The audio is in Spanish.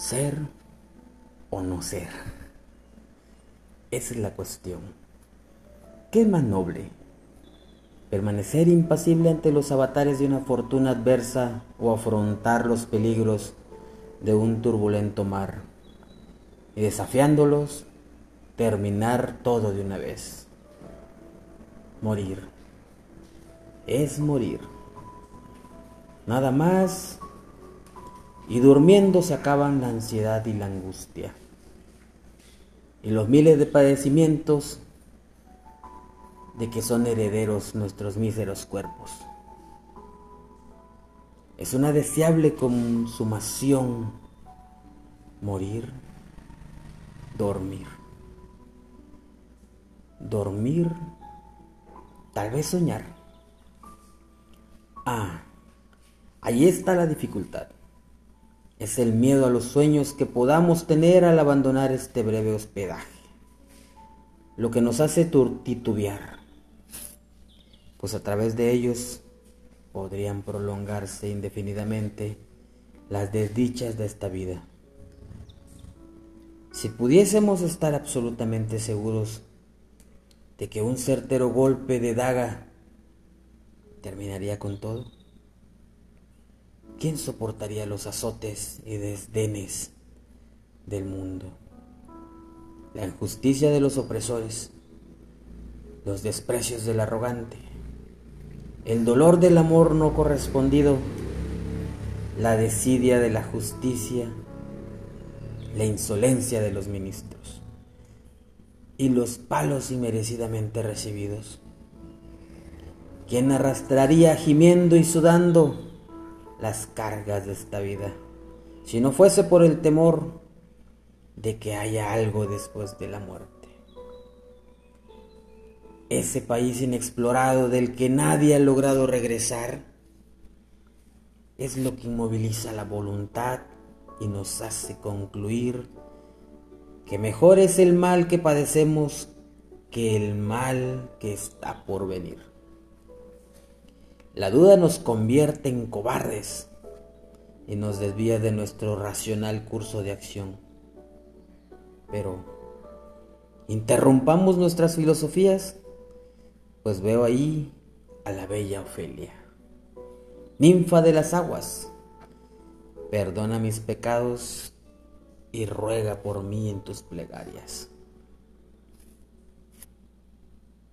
ser o no ser. Esa es la cuestión. ¿Qué más noble? ¿Permanecer impasible ante los avatares de una fortuna adversa o afrontar los peligros de un turbulento mar? Y desafiándolos, terminar todo de una vez. Morir. Es morir. Nada más y durmiendo se acaban la ansiedad y la angustia. Y los miles de padecimientos de que son herederos nuestros míseros cuerpos. Es una deseable consumación morir, dormir. Dormir, tal vez soñar. Ah, ahí está la dificultad es el miedo a los sueños que podamos tener al abandonar este breve hospedaje, lo que nos hace titubear, pues a través de ellos podrían prolongarse indefinidamente las desdichas de esta vida. Si pudiésemos estar absolutamente seguros de que un certero golpe de daga terminaría con todo, ¿Quién soportaría los azotes y desdenes del mundo? La injusticia de los opresores, los desprecios del arrogante, el dolor del amor no correspondido, la desidia de la justicia, la insolencia de los ministros y los palos inmerecidamente recibidos. ¿Quién arrastraría gimiendo y sudando las cargas de esta vida, si no fuese por el temor de que haya algo después de la muerte. Ese país inexplorado del que nadie ha logrado regresar es lo que inmoviliza la voluntad y nos hace concluir que mejor es el mal que padecemos que el mal que está por venir. La duda nos convierte en cobardes y nos desvía de nuestro racional curso de acción. Pero, ¿interrumpamos nuestras filosofías? Pues veo ahí a la bella Ofelia, ninfa de las aguas. Perdona mis pecados y ruega por mí en tus plegarias.